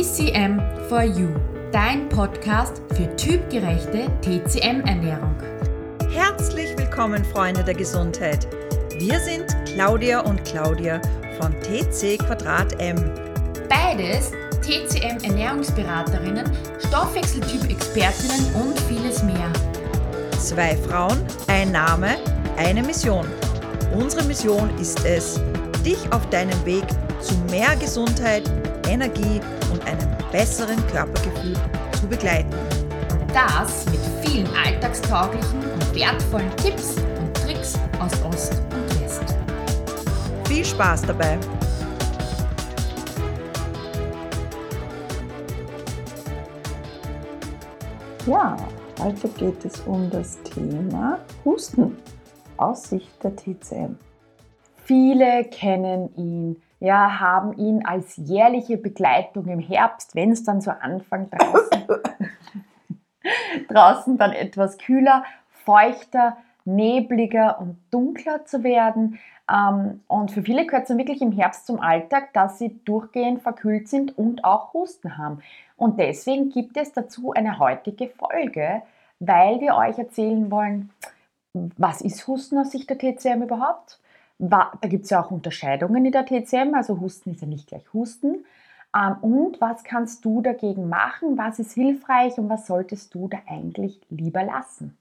TCM for You, dein Podcast für typgerechte TCM-Ernährung. Herzlich willkommen, Freunde der Gesundheit. Wir sind Claudia und Claudia von TC Quadrat M. Beides TCM-Ernährungsberaterinnen, Stoffwechseltyp-Expertinnen und vieles mehr. Zwei Frauen, ein Name, eine Mission. Unsere Mission ist es, dich auf deinem Weg zu mehr Gesundheit, Energie und einem besseren Körpergefühl zu begleiten. Und das mit vielen alltagstauglichen und wertvollen Tipps und Tricks aus Ost und West. Viel Spaß dabei! Ja, heute geht es um das Thema Husten aus Sicht der TCM. Viele kennen ihn, ja, haben ihn als jährliche Begleitung im Herbst, wenn es dann so anfängt draußen, draußen dann etwas kühler, feuchter, nebliger und dunkler zu werden. Ähm, und für viele gehört es dann wirklich im Herbst zum Alltag, dass sie durchgehend verkühlt sind und auch Husten haben. Und deswegen gibt es dazu eine heutige Folge, weil wir euch erzählen wollen, was ist Husten aus Sicht der TCM überhaupt? Da gibt es ja auch Unterscheidungen in der TCM, also Husten ist ja nicht gleich Husten. Ähm, und was kannst du dagegen machen? Was ist hilfreich und was solltest du da eigentlich lieber lassen?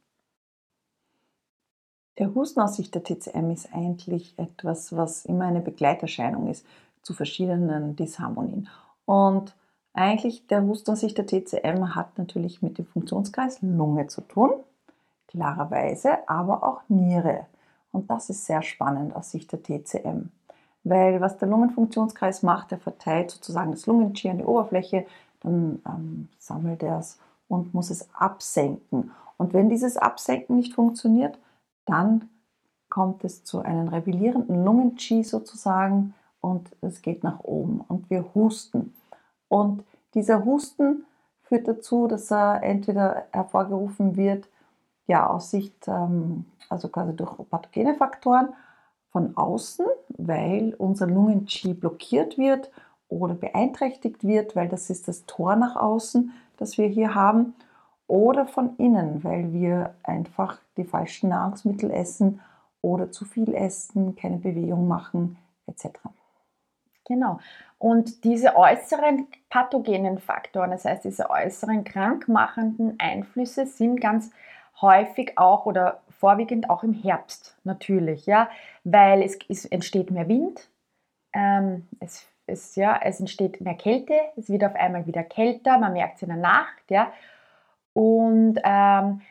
Der Husten aus Sicht der TCM ist eigentlich etwas, was immer eine Begleiterscheinung ist zu verschiedenen Disharmonien. Und eigentlich der Husten aus Sicht der TCM hat natürlich mit dem Funktionskreis Lunge zu tun, klarerweise, aber auch Niere. Und das ist sehr spannend aus Sicht der TCM. Weil was der Lungenfunktionskreis macht, er verteilt sozusagen das Lungenqi an die Oberfläche, dann ähm, sammelt er es und muss es absenken. Und wenn dieses Absenken nicht funktioniert, dann kommt es zu einem rebellierenden Lungenqi sozusagen und es geht nach oben und wir husten. Und dieser Husten führt dazu, dass er entweder hervorgerufen wird, ja, aus Sicht, ähm, also quasi durch pathogene Faktoren von außen, weil unser Lungenqi blockiert wird oder beeinträchtigt wird, weil das ist das Tor nach außen, das wir hier haben oder von innen, weil wir einfach die falschen Nahrungsmittel essen oder zu viel essen, keine Bewegung machen etc. Genau. Und diese äußeren pathogenen Faktoren, das heißt diese äußeren krankmachenden Einflüsse sind ganz häufig auch oder vorwiegend auch im Herbst natürlich, ja, weil es, es entsteht mehr Wind, ähm, es, es, ja, es entsteht mehr Kälte, es wird auf einmal wieder kälter, man merkt es in der Nacht, ja, und, ähm,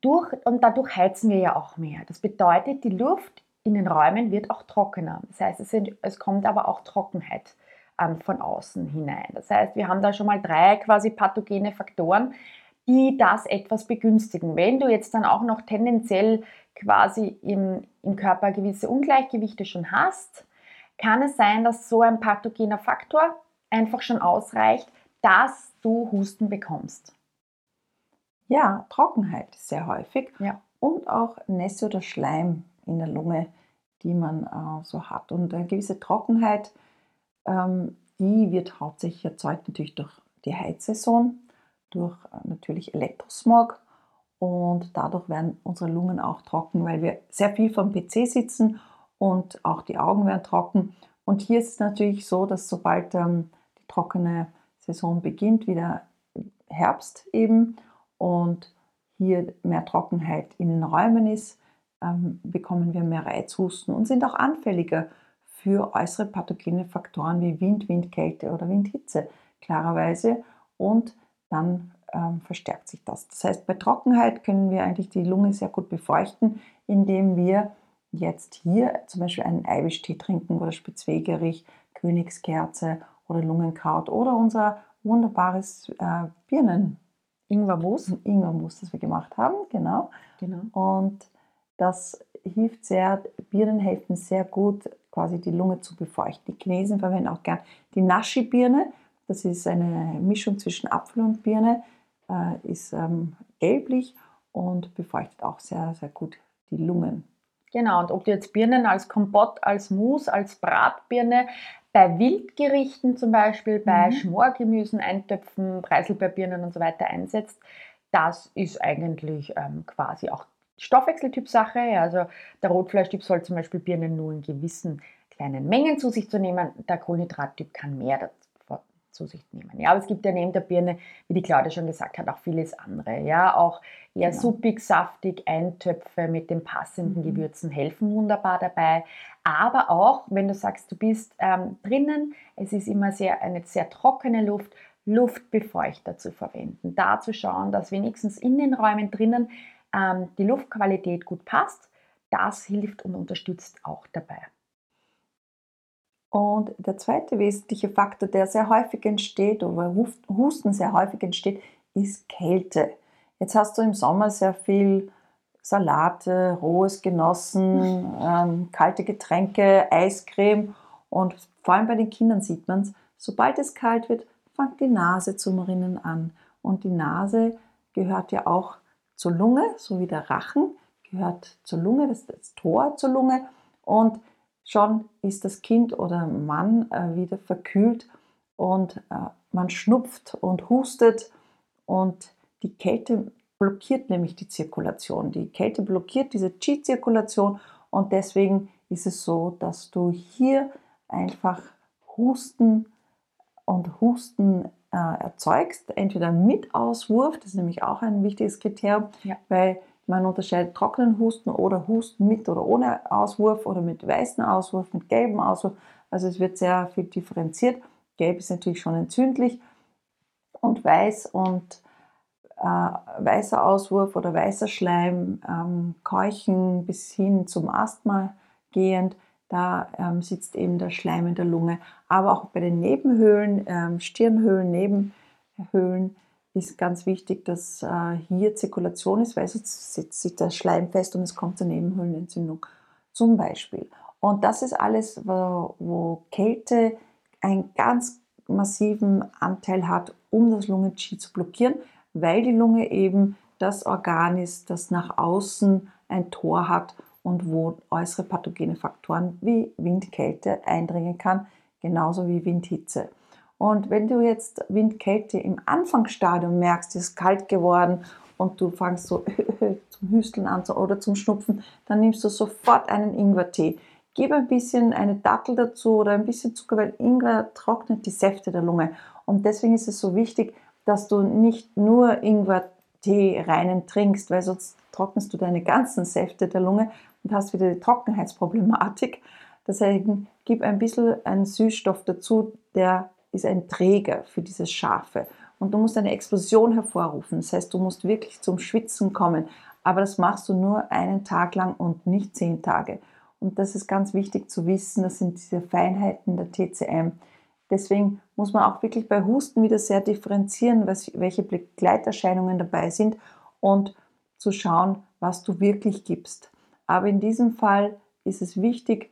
durch, und dadurch heizen wir ja auch mehr. Das bedeutet, die Luft in den Räumen wird auch trockener. Das heißt, es, sind, es kommt aber auch Trockenheit ähm, von außen hinein. Das heißt, wir haben da schon mal drei quasi pathogene Faktoren, die das etwas begünstigen. Wenn du jetzt dann auch noch tendenziell quasi im, im Körper gewisse Ungleichgewichte schon hast, kann es sein, dass so ein pathogener Faktor einfach schon ausreicht, dass du Husten bekommst. Ja, Trockenheit sehr häufig ja. und auch Nässe oder Schleim in der Lunge, die man äh, so hat. Und eine gewisse Trockenheit, ähm, die wird hauptsächlich erzeugt natürlich durch die Heizsaison, durch äh, natürlich Elektrosmog und dadurch werden unsere Lungen auch trocken, weil wir sehr viel vom PC sitzen und auch die Augen werden trocken. Und hier ist es natürlich so, dass sobald ähm, die trockene Saison beginnt, wieder Herbst eben und hier mehr Trockenheit in den Räumen ist, ähm, bekommen wir mehr Reizhusten und sind auch anfälliger für äußere pathogene Faktoren wie Wind, Windkälte oder Windhitze, klarerweise. Und dann ähm, verstärkt sich das. Das heißt, bei Trockenheit können wir eigentlich die Lunge sehr gut befeuchten, indem wir jetzt hier zum Beispiel einen Eiwischtee trinken oder Spitzwegerich, Königskerze oder Lungenkraut oder unser wunderbares äh, Birnen Ingwermus. Ingwermus, das wir gemacht haben, genau. genau. Und das hilft sehr, Birnen helfen sehr gut, quasi die Lunge zu befeuchten. Die Chinesen verwenden auch gern die Nashi-Birne. Das ist eine Mischung zwischen Apfel und Birne, äh, ist ähm, gelblich und befeuchtet auch sehr, sehr gut die Lungen. Genau, und ob du jetzt Birnen als Kompott, als Mousse, als Bratbirne, Bei Wildgerichten zum Beispiel, bei mhm. Schmorgemüsen, Eintöpfen, Preiselbeerbirnen und so weiter einsetzt, das ist eigentlich ähm, quasi auch Stoffwechseltypsache. Ja, also der Rotfleischtyp soll zum Beispiel Birnen nur in gewissen kleinen Mengen zu sich zu nehmen. Der Kohlenhydrattyp kann mehr zu sich nehmen. Ja, aber es gibt ja neben der Birne, wie die Claudia schon gesagt hat, auch vieles andere. Ja, auch eher genau. suppig, saftig, Eintöpfe mit den passenden mhm. Gewürzen helfen wunderbar dabei. Aber auch, wenn du sagst, du bist ähm, drinnen, es ist immer sehr, eine sehr trockene Luft, Luftbefeuchter zu verwenden. Da zu schauen, dass wenigstens in den Räumen drinnen ähm, die Luftqualität gut passt. Das hilft und unterstützt auch dabei. Und der zweite wesentliche Faktor, der sehr häufig entsteht oder Husten sehr häufig entsteht, ist Kälte. Jetzt hast du im Sommer sehr viel Salate, rohes genossen, ähm, kalte Getränke, Eiscreme und vor allem bei den Kindern sieht man es, sobald es kalt wird, fängt die Nase zum Rinnen an. Und die Nase gehört ja auch zur Lunge, so wie der Rachen gehört zur Lunge, das ist das Tor zur Lunge. Und schon ist das Kind oder Mann äh, wieder verkühlt und äh, man schnupft und hustet und die Kälte blockiert nämlich die Zirkulation. Die Kälte blockiert diese Qi-Zirkulation und deswegen ist es so, dass du hier einfach Husten und Husten äh, erzeugst, entweder mit Auswurf, das ist nämlich auch ein wichtiges Kriterium, ja. weil man unterscheidet trockenen Husten oder Husten mit oder ohne Auswurf oder mit weißem Auswurf, mit gelbem Auswurf. Also es wird sehr viel differenziert. Gelb ist natürlich schon entzündlich und weiß und äh, weißer Auswurf oder weißer Schleim, ähm, Keuchen bis hin zum Asthma gehend, da ähm, sitzt eben der Schleim in der Lunge. Aber auch bei den Nebenhöhlen, ähm, Stirnhöhlen, Nebenhöhlen, ist ganz wichtig, dass äh, hier Zirkulation ist, weil sonst sitzt sich der Schleim fest und es kommt zur Nebenhöhlenentzündung zum Beispiel. Und das ist alles, wo, wo Kälte einen ganz massiven Anteil hat, um das Lungen-Qi zu blockieren, weil die Lunge eben das Organ ist, das nach außen ein Tor hat und wo äußere pathogene Faktoren wie Windkälte eindringen kann, genauso wie Windhitze. Und wenn du jetzt Windkälte im Anfangsstadium merkst, es ist kalt geworden und du fangst so zum Hüsteln an oder zum Schnupfen, dann nimmst du sofort einen Ingwertee. Gib ein bisschen eine Dattel dazu oder ein bisschen Zucker, weil Ingwer trocknet die Säfte der Lunge. Und deswegen ist es so wichtig, dass du nicht nur Ingwertee reinen trinkst, weil sonst trocknest du deine ganzen Säfte der Lunge und hast wieder die Trockenheitsproblematik. Deswegen gib ein bisschen einen Süßstoff dazu, der ist ein Träger für dieses Scharfe. Und du musst eine Explosion hervorrufen. Das heißt, du musst wirklich zum Schwitzen kommen. Aber das machst du nur einen Tag lang und nicht zehn Tage. Und das ist ganz wichtig zu wissen. Das sind diese Feinheiten der TCM. Deswegen muss man auch wirklich bei Husten wieder sehr differenzieren, was, welche Begleiterscheinungen dabei sind und zu schauen, was du wirklich gibst. Aber in diesem Fall ist es wichtig,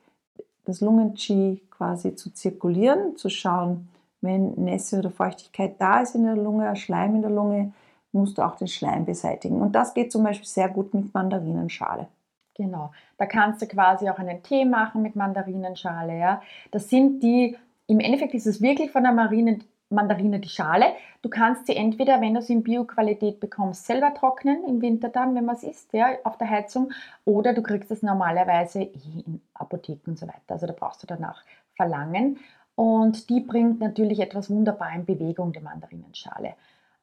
das Lungen-Qi quasi zu zirkulieren, zu schauen, wenn Nässe oder Feuchtigkeit da ist in der Lunge, Schleim in der Lunge, musst du auch den Schleim beseitigen. Und das geht zum Beispiel sehr gut mit Mandarinenschale. Genau, da kannst du quasi auch einen Tee machen mit Mandarinenschale. Ja? Das sind die, im Endeffekt ist es wirklich von der Marine, Mandarine die Schale. Du kannst sie entweder, wenn du sie in Bioqualität bekommst, selber trocknen im Winter dann, wenn man es isst, ja, auf der Heizung, oder du kriegst es normalerweise in Apotheken und so weiter. Also da brauchst du danach verlangen. Und die bringt natürlich etwas wunderbar in Bewegung, die Mandarinenschale.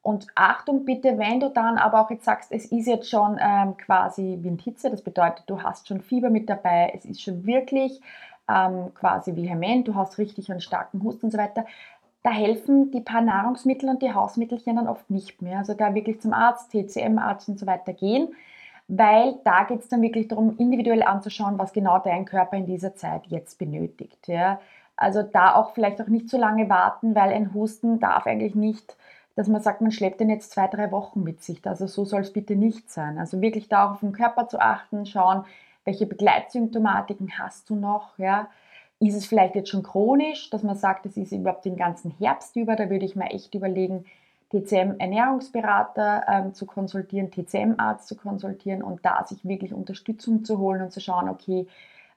Und Achtung bitte, wenn du dann aber auch jetzt sagst, es ist jetzt schon ähm, quasi Windhitze, das bedeutet, du hast schon Fieber mit dabei, es ist schon wirklich ähm, quasi vehement, du hast richtig einen starken Husten und so weiter, da helfen die paar Nahrungsmittel und die Hausmittelchen dann oft nicht mehr. Also da wirklich zum Arzt, TCM-Arzt und so weiter gehen, weil da geht es dann wirklich darum, individuell anzuschauen, was genau dein Körper in dieser Zeit jetzt benötigt. Ja. Also da auch vielleicht auch nicht so lange warten, weil ein Husten darf eigentlich nicht, dass man sagt, man schleppt den jetzt zwei, drei Wochen mit sich. Also so soll es bitte nicht sein. Also wirklich da auch auf den Körper zu achten, schauen, welche Begleitsymptomatiken hast du noch, ja. Ist es vielleicht jetzt schon chronisch, dass man sagt, es ist überhaupt den ganzen Herbst über? Da würde ich mir echt überlegen, TCM-Ernährungsberater ähm, zu konsultieren, TCM-Arzt zu konsultieren und da sich wirklich Unterstützung zu holen und zu schauen, okay,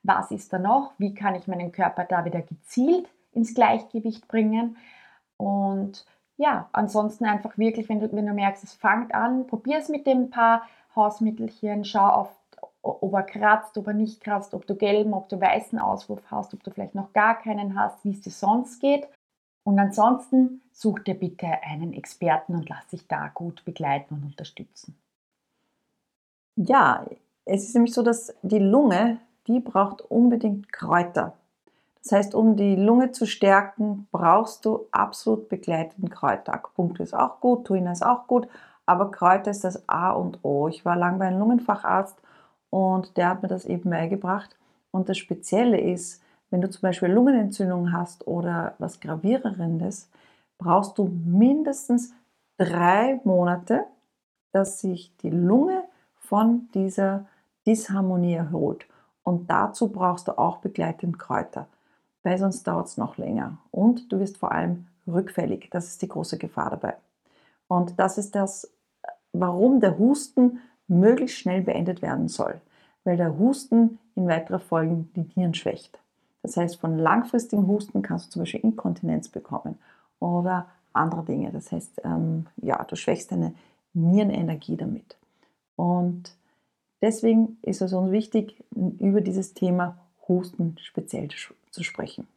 was ist da noch, wie kann ich meinen Körper da wieder gezielt ins Gleichgewicht bringen. Und ja, ansonsten einfach wirklich, wenn du, wenn du merkst, es fängt an, probier es mit dem paar Hausmittelchen, schau auf, ob er kratzt, ob er nicht kratzt, ob du gelben, ob du weißen Auswurf hast, ob du vielleicht noch gar keinen hast, wie es dir sonst geht. Und ansonsten such dir bitte einen Experten und lass dich da gut begleiten und unterstützen. Ja, es ist nämlich so, dass die Lunge, die braucht unbedingt Kräuter. Das heißt, um die Lunge zu stärken, brauchst du absolut begleiteten Kräuter. Akupunktur ist auch gut, Tuina ist auch gut, aber Kräuter ist das A und O. Ich war lange bei einem Lungenfacharzt und der hat mir das eben beigebracht. Und das Spezielle ist, wenn du zum Beispiel Lungenentzündung hast oder was Gravierendes, brauchst du mindestens drei Monate, dass sich die Lunge von dieser Disharmonie erholt. Und dazu brauchst du auch begleitend Kräuter, weil sonst dauert es noch länger. Und du wirst vor allem rückfällig. Das ist die große Gefahr dabei. Und das ist das, warum der Husten möglichst schnell beendet werden soll, weil der Husten in weiterer Folge die Nieren schwächt. Das heißt, von langfristigen Husten kannst du zum Beispiel Inkontinenz bekommen oder andere Dinge. Das heißt, ähm, ja, du schwächst deine Nierenenergie damit. Und deswegen ist es uns wichtig, über dieses Thema Husten speziell zu sprechen.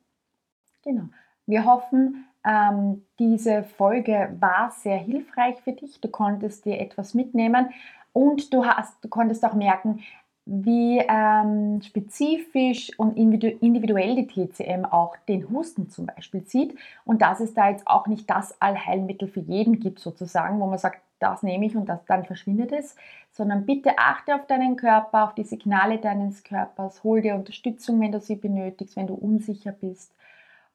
Genau. Wir hoffen, ähm, diese Folge war sehr hilfreich für dich. Du konntest dir etwas mitnehmen und du, hast, du konntest auch merken, wie ähm, spezifisch und individuell die TCM auch den Husten zum Beispiel sieht und dass es da jetzt auch nicht das Allheilmittel für jeden gibt sozusagen, wo man sagt, das nehme ich und das, dann verschwindet es, sondern bitte achte auf deinen Körper, auf die Signale deines Körpers, hol dir Unterstützung, wenn du sie benötigst, wenn du unsicher bist.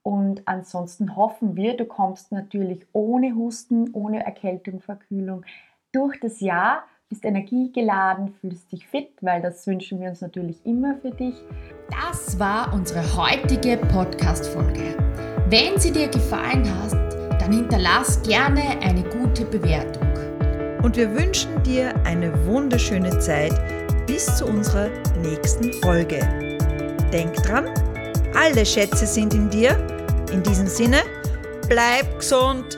Und ansonsten hoffen wir, du kommst natürlich ohne Husten, ohne Erkältung, Verkühlung durch das Jahr bist energiegeladen, fühlst dich fit, weil das wünschen wir uns natürlich immer für dich. Das war unsere heutige Podcast-Folge. Wenn sie dir gefallen hat, dann hinterlass gerne eine gute Bewertung. Wir wünschen dir eine wunderschöne Zeit bis zu unserer nächsten Folge. Denk dran, alle Schätze sind in dir. In diesem Sinne, bleib gesund